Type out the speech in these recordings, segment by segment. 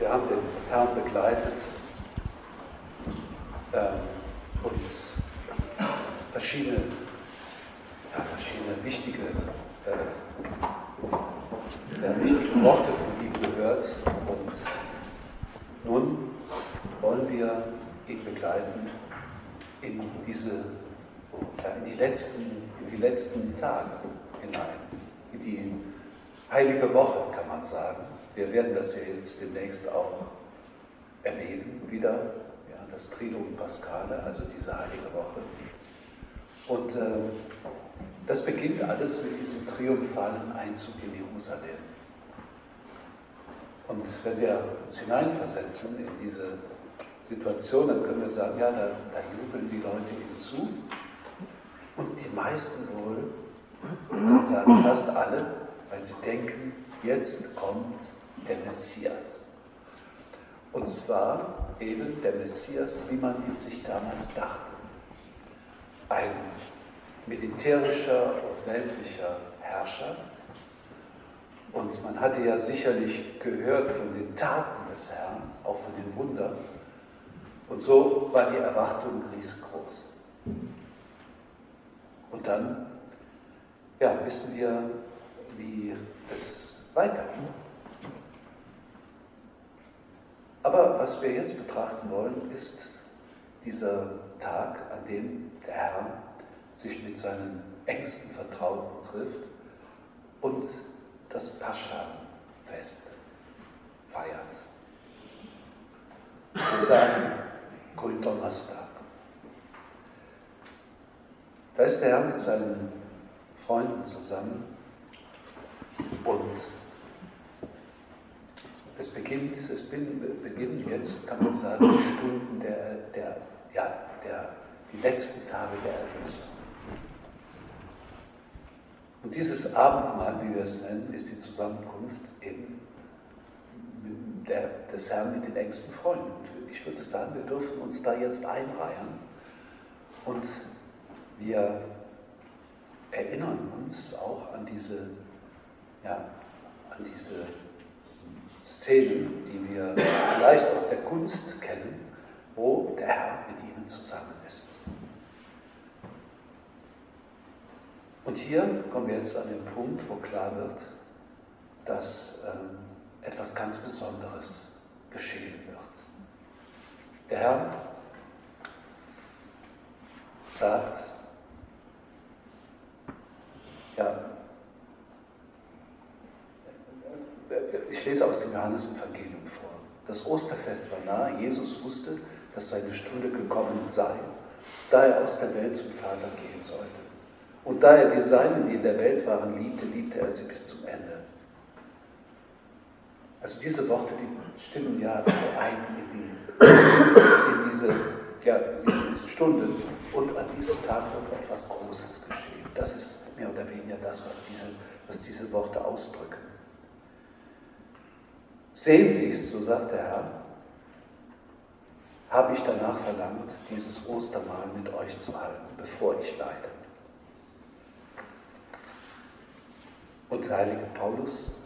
wir haben den Herrn begleitet ähm, und verschiedene, ja, verschiedene wichtige, äh, ja, wichtige Worte von ihm gehört. Und nun wollen wir ihn begleiten in diese, ja, in die letzten, in die letzten Tage hinein, in die heilige Woche, kann man sagen. Wir werden das ja jetzt demnächst auch erleben, wieder, ja, das Triduum Paschale, also diese heilige Woche. Und äh, das beginnt alles mit diesem triumphalen Einzug in Jerusalem. Und wenn wir uns hineinversetzen in diese Situation, dann können wir sagen, ja, da, da jubeln die Leute hinzu. Und die meisten wohl, und sagen fast alle, weil sie denken, jetzt kommt der Messias. Und zwar eben der Messias, wie man ihn sich damals dachte. Ein militärischer und weltlicher Herrscher. Und man hatte ja sicherlich gehört von den Taten des Herrn, auch von den Wundern. Und so war die Erwartung riesengroß. Und dann ja, wissen wir, wie es weitergeht. Aber was wir jetzt betrachten wollen, ist dieser Tag, an dem der Herr sich mit seinen engsten Vertrauten trifft und das Pascha-Fest feiert. Wir sagen Gründonnerstag. Da ist der Herr mit seinen Freunden zusammen und es beginnt, es beginnen jetzt, kann man sagen, die Stunden der, der, ja, der, die letzten Tage der Erlösung. Und dieses Abendmahl, wie wir es nennen, ist die Zusammenkunft eben der, des Herrn mit den engsten Freunden. Und ich würde sagen, wir dürfen uns da jetzt einreihen und wir erinnern uns auch an diese, ja, an diese Szenen, die wir vielleicht aus der Kunst kennen, wo der Herr mit ihnen zusammen ist. Und hier kommen wir jetzt an den Punkt, wo klar wird, dass ähm, etwas ganz Besonderes geschehen wird. Der Herr sagt, ja, ich lese aus dem Johannesevangelium vor. Das Osterfest war nahe. Jesus wusste, dass seine Stunde gekommen sei, da er aus der Welt zum Vater gehen sollte. Und da er die Seinen, die in der Welt waren, liebte, liebte er sie bis zum Ende. Also diese Worte, die stimmen ja ein in, die, in diese, ja, diese Stunde. Und an diesem Tag wird etwas Großes geschehen. Das ist mehr oder weniger das, was diese, was diese Worte ausdrücken. Sehnlichst, so sagt der Herr, habe ich danach verlangt, dieses Ostermahl mit euch zu halten, bevor ich leide. Und der heilige Paulus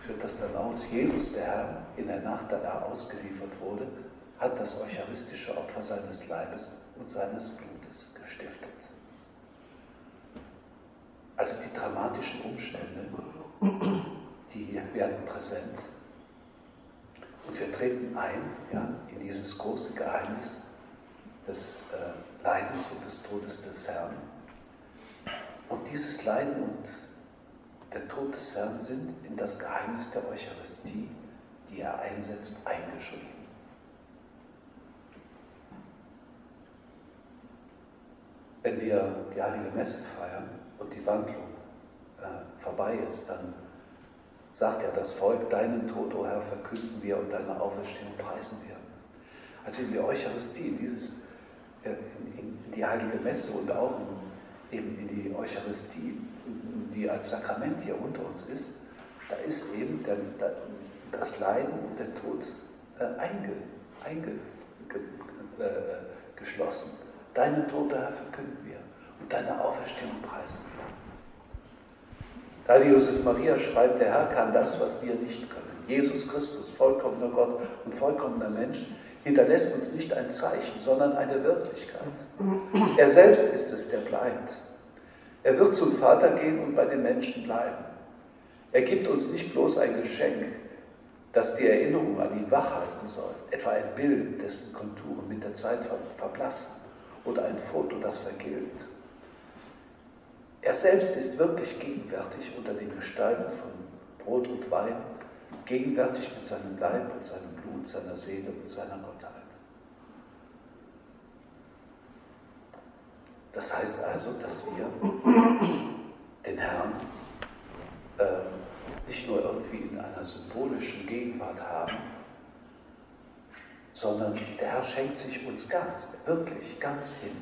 führt das dann aus. Jesus, der Herr, in der Nacht, da er ausgeliefert wurde, hat das eucharistische Opfer seines Leibes und seines Blutes gestiftet. Also die dramatischen Umstände, die werden präsent und wir treten ein ja, in dieses große Geheimnis des äh, Leidens und des Todes des Herrn. Und dieses Leiden und der Tod des Herrn sind in das Geheimnis der Eucharistie, die er einsetzt, eingeschrieben. Wenn wir die Heilige Messe feiern und die Wandlung äh, vorbei ist, dann sagt ja das Volk, deinen Tod, o Herr, verkünden wir und deine Auferstehung preisen wir. Also in die Eucharistie, in, dieses, äh, in, die heilige Messe und auch eben in die Eucharistie, die als Sakrament hier unter uns ist, da ist eben der, das Leiden und der Tod äh, eingeschlossen. Einge, äh, Deinen Tod, Herr, verkünden wir und deine Auferstehung preisen wir. Heilige Josef Maria schreibt, der Herr kann das, was wir nicht können. Jesus Christus, vollkommener Gott und vollkommener Mensch, hinterlässt uns nicht ein Zeichen, sondern eine Wirklichkeit. Er selbst ist es, der bleibt. Er wird zum Vater gehen und bei den Menschen bleiben. Er gibt uns nicht bloß ein Geschenk, das die Erinnerung an ihn wachhalten soll, etwa ein Bild, dessen Konturen mit der Zeit verblassen oder ein Foto, das vergilbt. Er selbst ist wirklich gegenwärtig unter den Gestalten von Brot und Wein, gegenwärtig mit seinem Leib und seinem Blut, seiner Seele und seiner Gottheit. Das heißt also, dass wir den Herrn äh, nicht nur irgendwie in einer symbolischen Gegenwart haben, sondern der Herr schenkt sich uns ganz, wirklich ganz hin.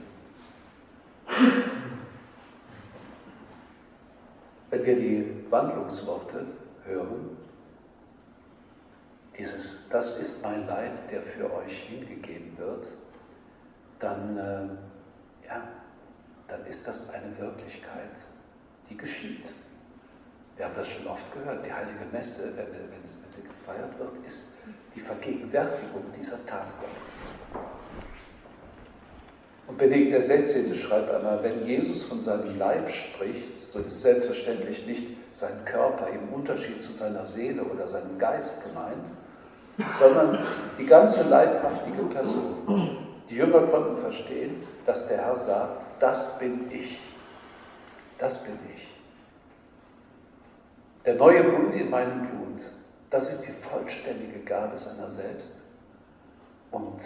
Wenn wir die Wandlungsworte hören, dieses, das ist mein Leib, der für euch hingegeben wird, dann, äh, ja, dann ist das eine Wirklichkeit, die geschieht. Wir haben das schon oft gehört, die heilige Messe, wenn, wenn, wenn sie gefeiert wird, ist die Vergegenwärtigung dieser Tat Gottes. Und Benedikt XVI. schreibt einmal, wenn Jesus von seinem Leib spricht, so ist selbstverständlich nicht sein Körper im Unterschied zu seiner Seele oder seinem Geist gemeint, sondern die ganze leibhaftige Person. Die Jünger konnten verstehen, dass der Herr sagt, das bin ich, das bin ich. Der neue Bund in meinem Blut, das ist die vollständige Gabe seiner selbst und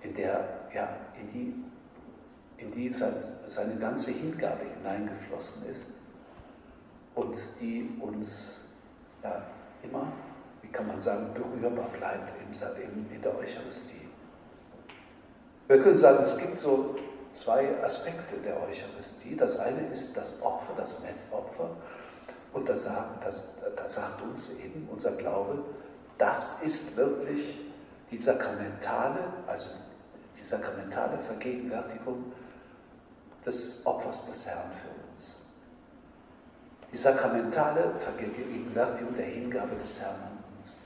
in der, ja, in die, in die seine, seine ganze Hingabe hineingeflossen ist und die uns ja, immer, wie kann man sagen, berührbar bleibt in, in der Eucharistie. Wir können sagen, es gibt so zwei Aspekte der Eucharistie. Das eine ist das Opfer, das Messopfer. Und da sagt, das, das sagt uns eben unser Glaube, das ist wirklich die sakramentale, also die sakramentale Vergegenwärtigung des Opfers des Herrn für uns. Die sakramentale Vergegenwärtigung der Hingabe des Herrn an uns.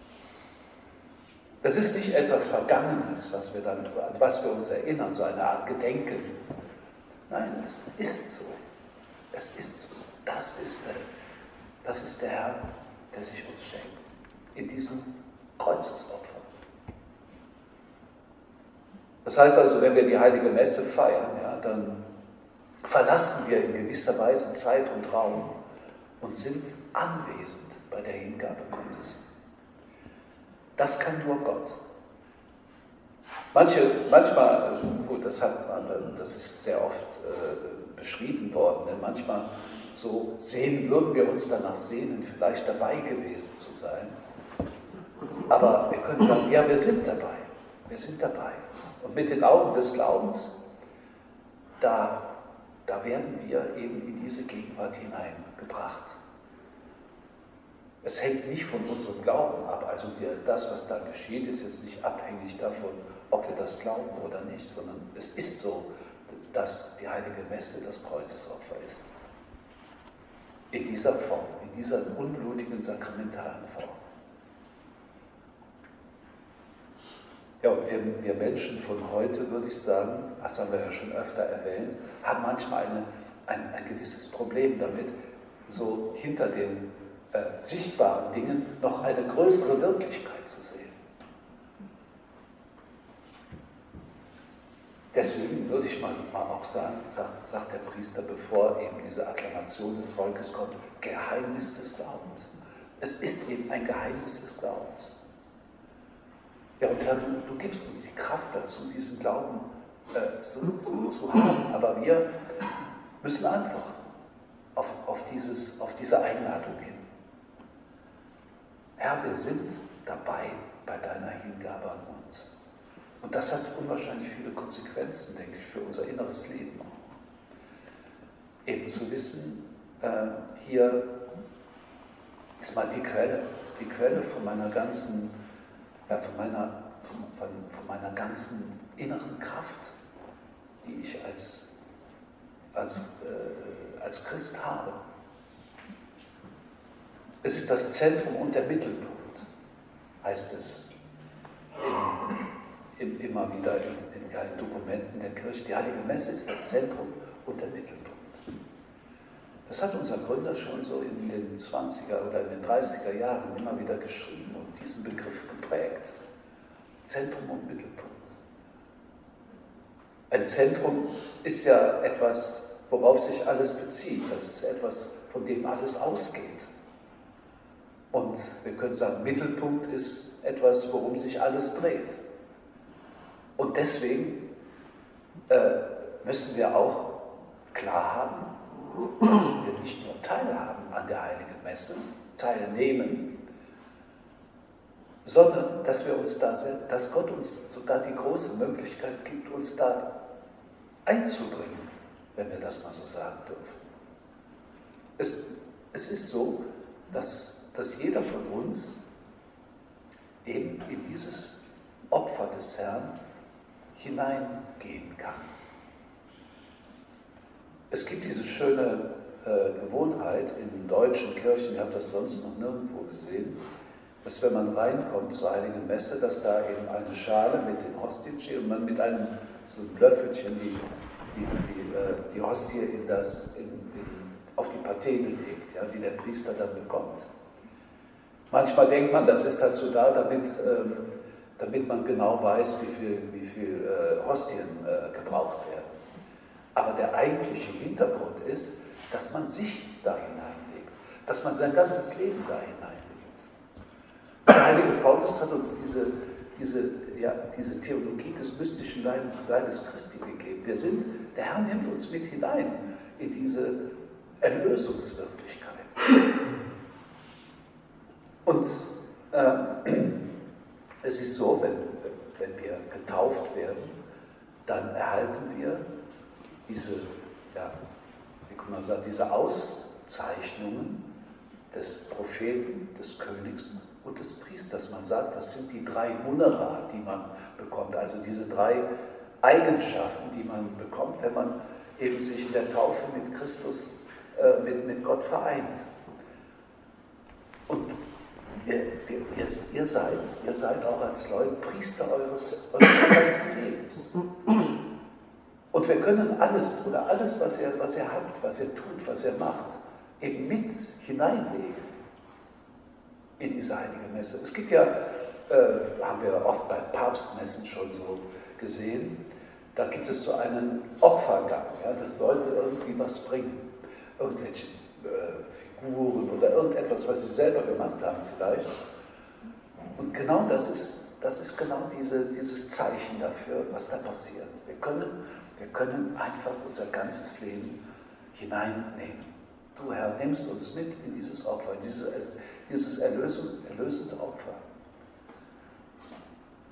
Das ist nicht etwas Vergangenes, was wir dann, an was wir uns erinnern, so eine Art Gedenken. Nein, es ist so. Es ist so. Das ist der, das ist der Herr, der sich uns schenkt. In diesem Kreuzesopfer. Das heißt also, wenn wir die heilige Messe feiern, ja, dann verlassen wir in gewisser Weise Zeit und Raum und sind anwesend bei der Hingabe Gottes. Das kann nur Gott. Manche, manchmal, gut, das, hat man, das ist sehr oft äh, beschrieben worden, denn manchmal so sehen, würden wir uns danach sehnen, vielleicht dabei gewesen zu sein. Aber wir können sagen, ja, wir sind dabei. Wir sind dabei. Und mit den Augen des Glaubens, da, da werden wir eben in diese Gegenwart hineingebracht. Es hängt nicht von unserem Glauben ab. Also wir, das, was da geschieht, ist jetzt nicht abhängig davon, ob wir das glauben oder nicht, sondern es ist so, dass die heilige Messe das Kreuzesopfer ist. In dieser Form, in dieser unblutigen sakramentalen Form. Ja, und wir, wir Menschen von heute, würde ich sagen, das haben wir ja schon öfter erwähnt, haben manchmal eine, ein, ein gewisses Problem damit, so hinter den äh, sichtbaren Dingen noch eine größere Wirklichkeit zu sehen. Deswegen würde ich mal, mal auch sagen, sagt, sagt, der Priester, bevor eben diese Akklamation des Volkes kommt, Geheimnis des Glaubens. Es ist eben ein Geheimnis des Glaubens. Ja, und Herr, du, du gibst uns die Kraft dazu, diesen Glauben äh, zu, zu, zu, haben. Aber wir müssen antworten auf, auf, dieses, auf diese Einladung hin. Herr, wir sind dabei bei deiner Hingabe an uns. Und das hat unwahrscheinlich viele Konsequenzen, denke ich, für unser inneres Leben. Eben zu wissen, äh, hier ist mal die Quelle, die Quelle von meiner ganzen ja, von, meiner, von, von meiner ganzen inneren Kraft, die ich als, als, äh, als Christ habe. Es ist das Zentrum und der Mittelpunkt, heißt es in, in, immer wieder in, in Dokumenten der Kirche. Die Heilige Messe ist das Zentrum und der Mittelpunkt. Das hat unser Gründer schon so in den 20er oder in den 30er Jahren immer wieder geschrieben diesen Begriff geprägt. Zentrum und Mittelpunkt. Ein Zentrum ist ja etwas, worauf sich alles bezieht. Das ist etwas, von dem alles ausgeht. Und wir können sagen, Mittelpunkt ist etwas, worum sich alles dreht. Und deswegen äh, müssen wir auch klar haben, dass wir nicht nur teilhaben an der Heiligen Messe, teilnehmen, sondern dass wir uns da sind, dass Gott uns sogar die große Möglichkeit gibt, uns da einzubringen, wenn wir das mal so sagen dürfen. Es, es ist so, dass, dass jeder von uns eben in dieses Opfer des Herrn hineingehen kann. Es gibt diese schöne äh, Gewohnheit in deutschen Kirchen, ich habe das sonst noch nirgendwo gesehen, dass wenn man reinkommt zur Heiligen Messe, dass da eben eine Schale mit den Hostien steht und man mit einem so einem Löffelchen die, die, die, äh, die Hostie in das, in, in, auf die Patene legt, ja, die der Priester dann bekommt. Manchmal denkt man, das ist dazu da, damit, ähm, damit man genau weiß, wie viel, wie viel äh, Hostien äh, gebraucht werden. Aber der eigentliche Hintergrund ist, dass man sich da hineinlegt, dass man sein ganzes Leben da hineinlegt. Der heilige Paulus hat uns diese, diese, ja, diese Theologie des mystischen Leibes Christi gegeben. Wir sind, der Herr nimmt uns mit hinein in diese Erlösungswirklichkeit. Und äh, es ist so, wenn, wenn wir getauft werden, dann erhalten wir diese, ja, wie kann man sagen, diese Auszeichnungen des Propheten, des Königs und des Priesters. Man sagt, das sind die drei Munera, die man bekommt, also diese drei Eigenschaften, die man bekommt, wenn man eben sich in der Taufe mit Christus, äh, mit, mit Gott vereint. Und ihr, ihr, ihr, seid, ihr seid auch als Leute Priester eures, eures ganzen Lebens. Und wir können alles oder alles, was ihr, was ihr habt, was ihr tut, was ihr macht, eben mit hineinlegen in diese heilige Messe. Es gibt ja, äh, haben wir oft bei Papstmessen schon so gesehen, da gibt es so einen Opfergang, ja, dass Leute irgendwie was bringen, irgendwelche äh, Figuren oder irgendetwas, was sie selber gemacht haben vielleicht. Und genau das ist, das ist genau diese, dieses Zeichen dafür, was da passiert. Wir können, wir können einfach unser ganzes Leben hineinnehmen. Du Herr, nimmst uns mit in dieses Opfer, dieses, dieses erlösende, Opfer.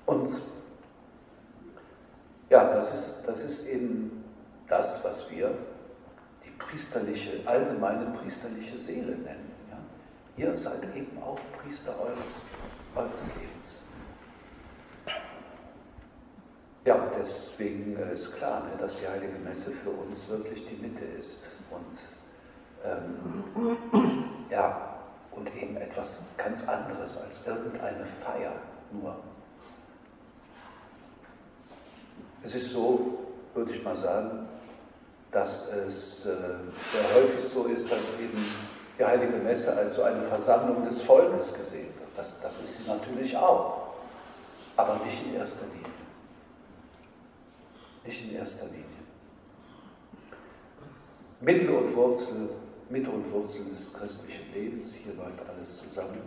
Und ja, das ist, das ist eben das, was wir die priesterliche, allgemeine priesterliche Seele nennen. Ja? Ihr seid eben auch Priester eures, eures Lebens. Ja, deswegen ist klar, ne, dass die Heilige Messe für uns wirklich die Mitte ist. Und ähm, ja, und eben etwas ganz anderes als irgendeine Feier nur. Es ist so, würde ich mal sagen, dass es äh, sehr häufig so ist, dass eben die Heilige Messe als so eine Versammlung des Volkes gesehen wird. Das, das ist sie natürlich auch, aber nicht in erster Linie. Nicht in erster Linie. Mittel und Wurzel Mitte und Wurzel des christlichen Lebens. Hier läuft alles zusammen.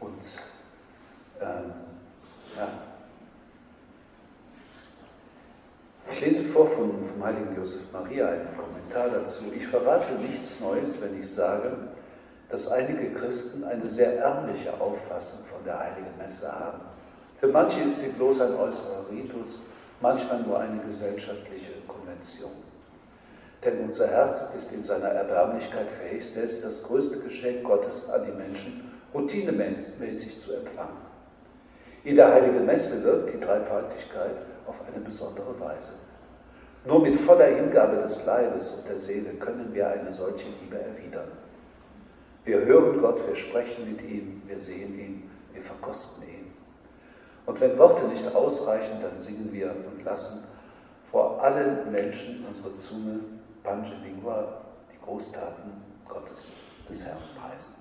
Und ähm, ja. Ich lese vor von, vom heiligen Josef Maria einen Kommentar dazu. Ich verrate nichts Neues, wenn ich sage, dass einige Christen eine sehr ärmliche Auffassung von der heiligen Messe haben. Für manche ist sie bloß ein äußerer Ritus, manchmal nur eine gesellschaftliche Konvention. Denn unser Herz ist in seiner Erbärmlichkeit fähig, selbst das größte Geschenk Gottes an die Menschen routinemäßig zu empfangen. In der Heiligen Messe wirkt die Dreifaltigkeit auf eine besondere Weise. Nur mit voller Hingabe des Leibes und der Seele können wir eine solche Liebe erwidern. Wir hören Gott, wir sprechen mit ihm, wir sehen ihn, wir verkosten ihn. Und wenn Worte nicht ausreichen, dann singen wir und lassen vor allen Menschen unsere Zunge, Pange Lingua, die Großtaten Gottes, des Herrn preisen.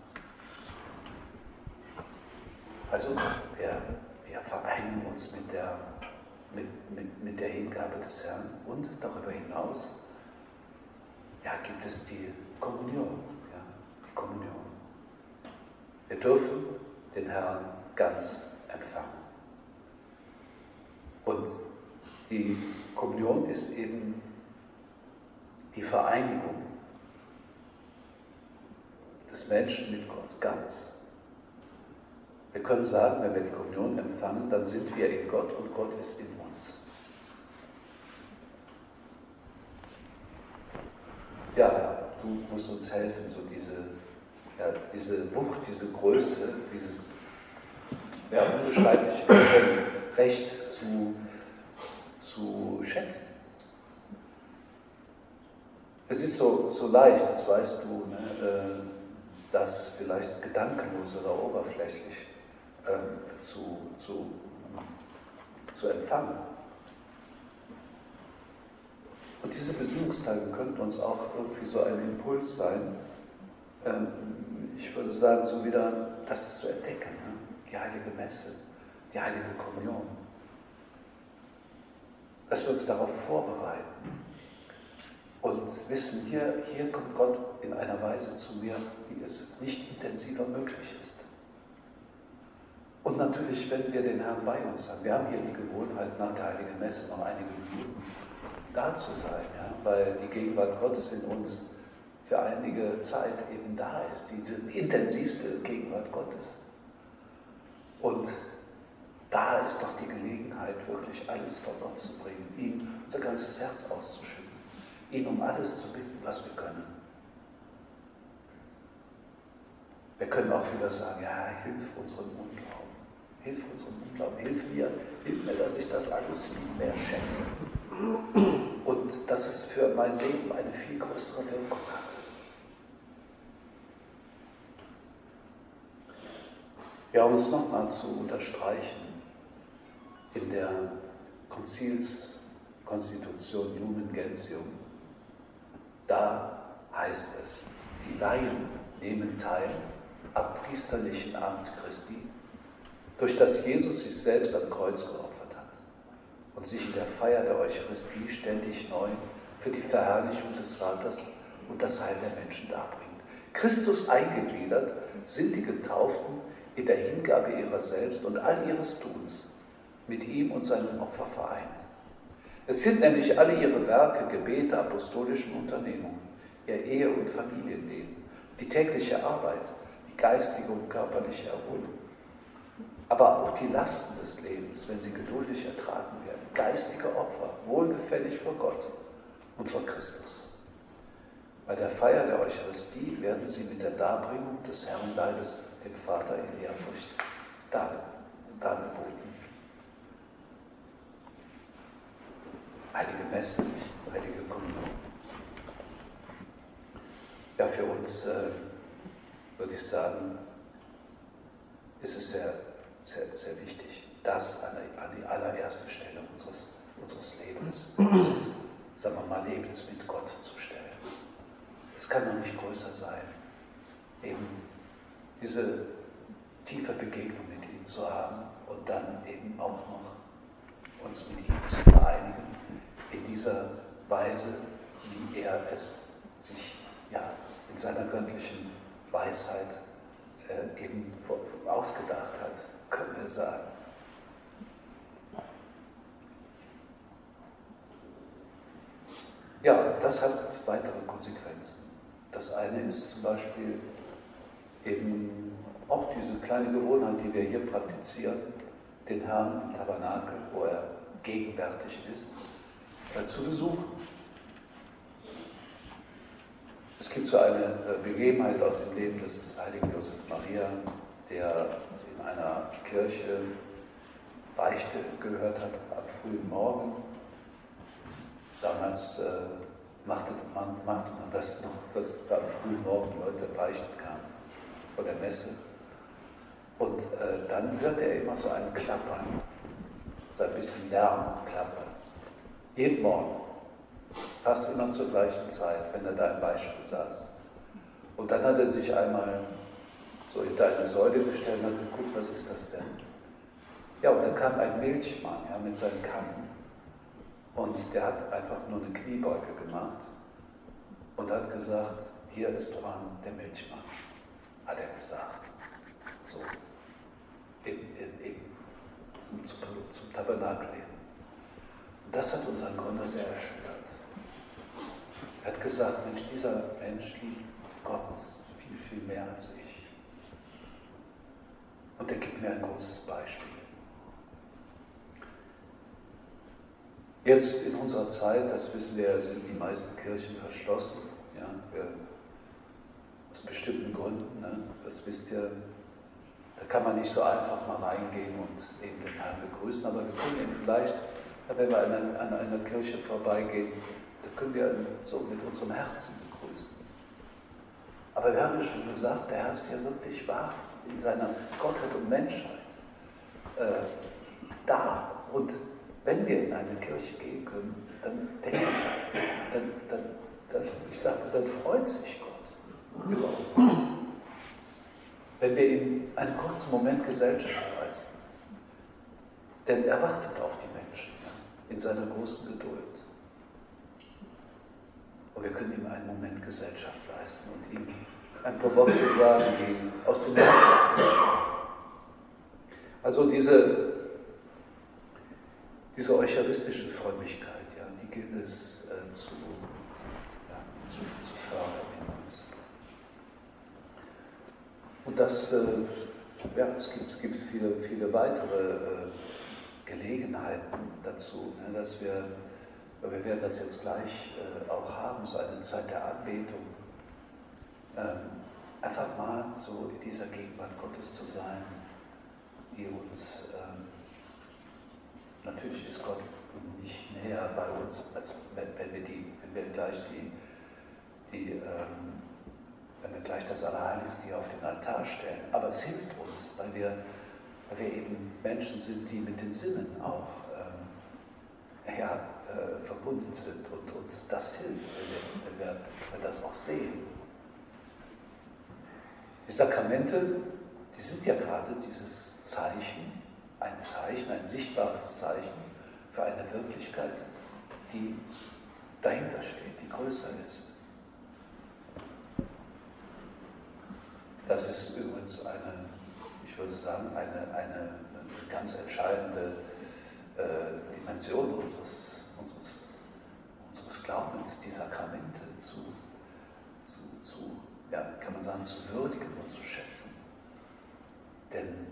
Also wir, wir vereinen uns mit der, mit, mit, mit der Hingabe des Herrn und darüber hinaus ja, gibt es die Kommunion. Ja, die Kommunion. Wir dürfen den Herrn ganz empfangen. Und die Kommunion ist eben die Vereinigung des Menschen mit Gott ganz. Wir können sagen, wenn wir die Kommunion empfangen, dann sind wir in Gott und Gott ist in uns. Ja, du musst uns helfen, so diese, ja, diese Wucht, diese Größe, dieses ja, unbeschreibliche Recht zu, zu schätzen. Es ist so, so leicht, das weißt du, ne, äh, das vielleicht gedankenlos oder oberflächlich äh, zu, zu, zu empfangen. Und diese Besinnungstage könnten uns auch irgendwie so ein Impuls sein, ähm, ich würde sagen, so wieder das zu entdecken, ne? die heilige Messe, die heilige Kommunion. Dass wir uns darauf vorbereiten und wissen, hier, hier kommt Gott in einer Weise zu mir, wie es nicht intensiver möglich ist. Und natürlich, wenn wir den Herrn bei uns haben, wir haben hier die Gewohnheit, nach der Heiligen Messe noch einige Minuten da zu sein, ja, weil die Gegenwart Gottes in uns für einige Zeit eben da ist, diese intensivste Gegenwart Gottes. Und da ist doch die Gelegenheit, wirklich alles vor Gott zu bringen, ihm unser ganzes Herz auszuschütten ihn um alles zu bitten, was wir können. Wir können auch wieder sagen, ja, hilf unserem Unglauben, hilf unserem Unglauben, hilf mir, hilf mir, dass ich das alles viel mehr schätze. Und dass es für mein Leben eine viel größere Wirkung hat. Ja, um es nochmal zu unterstreichen, in der Konzilskonstitution Lumen Gentium da heißt es, die Laien nehmen teil am priesterlichen Amt Christi, durch das Jesus sich selbst am Kreuz geopfert hat und sich in der Feier der Eucharistie ständig neu für die Verherrlichung des Vaters und das Heil der Menschen darbringt. Christus eingegliedert sind die Getauften in der Hingabe ihrer selbst und all ihres Tuns mit ihm und seinem Opfer vereint. Es sind nämlich alle ihre Werke, Gebete, apostolischen Unternehmungen, ihr Ehe- und Familienleben, die tägliche Arbeit, die geistige und körperliche Erholung, aber auch die Lasten des Lebens, wenn sie geduldig ertragen werden, geistige Opfer, wohlgefällig vor Gott und vor Christus. Bei der Feier der Eucharistie werden sie mit der Darbringung des Herrenleibes dem Vater in Ehrfurcht dargeboten. Heilige Messe, heilige Kommunion. Ja, für uns äh, würde ich sagen, ist es sehr, sehr, sehr wichtig, das an die, an die allererste Stelle unseres, unseres Lebens, unseres, sagen wir mal, Lebens mit Gott zu stellen. Es kann noch nicht größer sein, eben diese tiefe Begegnung mit ihm zu haben und dann eben auch noch uns mit ihm zu vereinigen in dieser Weise, wie er es sich ja, in seiner göttlichen Weisheit äh, eben ausgedacht hat, können wir sagen. Ja, das hat weitere Konsequenzen. Das eine ist zum Beispiel eben auch diese kleine Gewohnheit, die wir hier praktizieren, den Herrn im Tabernakel, wo er gegenwärtig ist, zu besuchen. Es gibt so eine äh, Begebenheit aus dem Leben des heiligen Josef Maria, der in einer Kirche Beichte gehört hat am frühen Morgen. Damals äh, machte, man, machte man das noch, dass da am frühen Morgen Leute beichten kamen. vor der Messe. Und äh, dann hört er immer so einen Klappern, so ein bisschen Lärm klappern. Jeden Morgen, fast immer zur gleichen Zeit, wenn er da im Beispiel saß. Und dann hat er sich einmal so hinter eine Säule gestellt und hat geguckt, was ist das denn? Ja, und dann kam ein Milchmann ja, mit seinen Kannen. Und der hat einfach nur eine Kniebeuge gemacht und hat gesagt, hier ist dran der Milchmann, hat er gesagt. So, im, im, im, zum, zum, zum Tabernakel hin. Und das hat unseren Gründer sehr erschüttert. Er hat gesagt, Mensch, dieser Mensch liebt Gott viel, viel mehr als ich. Und er gibt mir ein großes Beispiel. Jetzt in unserer Zeit, das wissen wir, sind die meisten Kirchen verschlossen. Ja, aus bestimmten Gründen, ne? das wisst ihr, da kann man nicht so einfach mal reingehen und eben den Herrn begrüßen, aber wir können ihn vielleicht, wenn wir an, einer Kirche vorbeigehen, da können wir so mit unserem Herzen begrüßen. Aber wir haben ja schon gesagt, der Herr ist ja wirklich wahr in seiner Gottheit und Menschheit äh, da. Und wenn wir in eine Kirche gehen können, dann denke ich, dann, dann, dann, ich sage, dann freut sich Gott über uns. Wenn wir ihm einen kurzen Moment Gesellschaft leisten. Denn er wartet auf die Menschen in seiner großen Geduld. Und wir können ihm einen Moment Gesellschaft leisten und ihm ein paar Worte sagen, die aus dem Herzen kommen. Also diese diese eucharistische Frömmigkeit, ja, die gilt es äh, zu, ja, zu, zu, fördern in uns. Und das, äh, ja, es gibt, es gibt viele, viele weitere äh, Gelegenheiten dazu, ne, dass wir, wir werden das jetzt gleich äh, auch haben, so eine Zeit der Anbetung, ähm, einfach mal so in dieser Gegenwart Gottes zu sein, die uns ähm, Natürlich ist Gott nicht näher bei uns, als wenn, wir, die, wenn wir gleich die, die ähm, wenn wir gleich das Allerheiligste hier auf den Altar stellen. Aber es hilft uns, weil wir, weil wir eben Menschen sind, die mit den Sinnen auch ähm, ja, äh, verbunden sind. Und uns das hilft, wenn wir, wenn, wir, das auch sehen. Die Sakramente, die sind ja gerade dieses Zeichen ein Zeichen, ein sichtbares Zeichen für eine Wirklichkeit, die dahinter steht, die größer ist. Das ist übrigens eine, ich würde sagen, eine, eine ganz entscheidende äh, Dimension unseres, unseres, unseres Glaubens, die Sakramente zu, zu, zu, ja, kann man sagen, zu würdigen und zu schätzen. Denn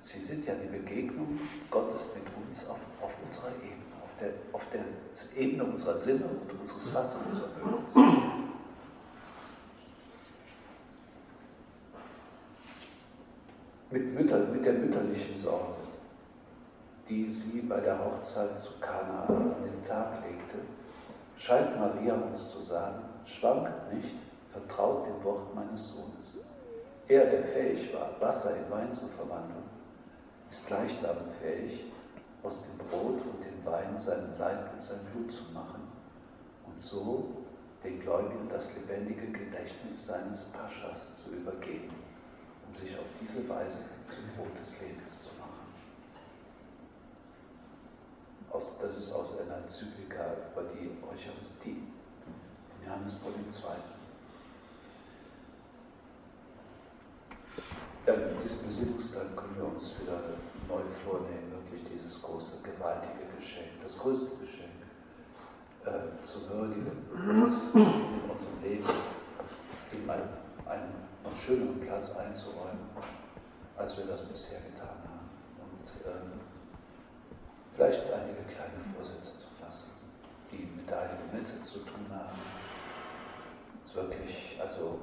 Sie sind ja die Begegnung Gottes mit uns auf, auf unserer Ebene, auf der, auf der Ebene unserer Sinne und unseres Fassungsvermögens. Mit, Mütter, mit der mütterlichen Sorge, die sie bei der Hochzeit zu Kana an den Tag legte, scheint Maria uns zu sagen, schwankt nicht, vertraut dem Wort meines Sohnes. Er, der fähig war, Wasser in Wein zu verwandeln, ist gleichsam fähig, aus dem Brot und dem Wein seinen Leib und sein Blut zu machen und so den Gläubigen das lebendige Gedächtnis seines Paschas zu übergeben, um sich auf diese Weise zum Brot des Lebens zu machen. Aus, das ist aus einer Enzyklika über die Eucharistie, in Johannes Paul II. Ja, in diesem Besinnungstag können wir uns wieder neu vornehmen, wirklich dieses große, gewaltige Geschenk, das größte Geschenk äh, zu würdigen und in unserem Leben ihm einen, einen noch schöneren Platz einzuräumen, als wir das bisher getan haben. Und ähm, vielleicht einige kleine Vorsätze zu fassen, die mit der Heiligen Messe zu tun haben. Es ist wirklich, also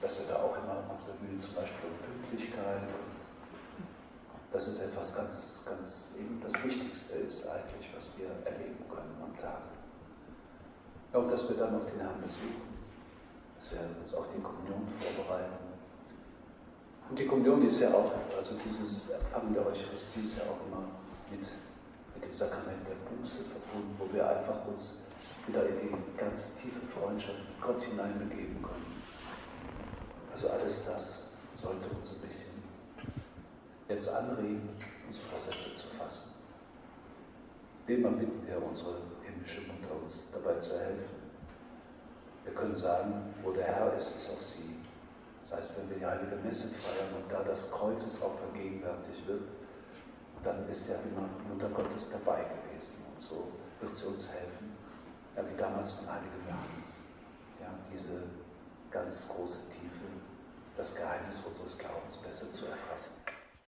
dass wir da auch immer uns bemühen, zum Beispiel um Pünktlichkeit und dass es etwas ganz, ganz eben das Wichtigste ist eigentlich, was wir erleben können am Tag. Und dass wir dann noch den Herrn besuchen, dass wir uns auf die Kommunion vorbereiten. Und die Kommunion ist ja auch, also dieses Empfangen der Eucharistie ist ja auch immer mit, mit dem Sakrament der Buße verbunden, wo wir einfach uns wieder in die ganz tiefe Freundschaft mit Gott hineinbegeben können. Also alles das sollte uns ein bisschen jetzt anregen, uns Vorsätze zu fassen. Wie immer bitten wir unsere himmlische Mutter, uns dabei zu helfen. Wir können sagen, wo der Herr ist, ist auch sie. Das heißt, wenn wir die heilige Messe feiern und da das Kreuzesopfer gegenwärtig wird, dann ist ja immer Mutter Gottes dabei gewesen. Und so wird sie uns helfen, ja, wie damals im Heiligen Johannes, ja, diese ganz große Tiefe, das Geheimnis unseres Glaubens besser zu erfassen.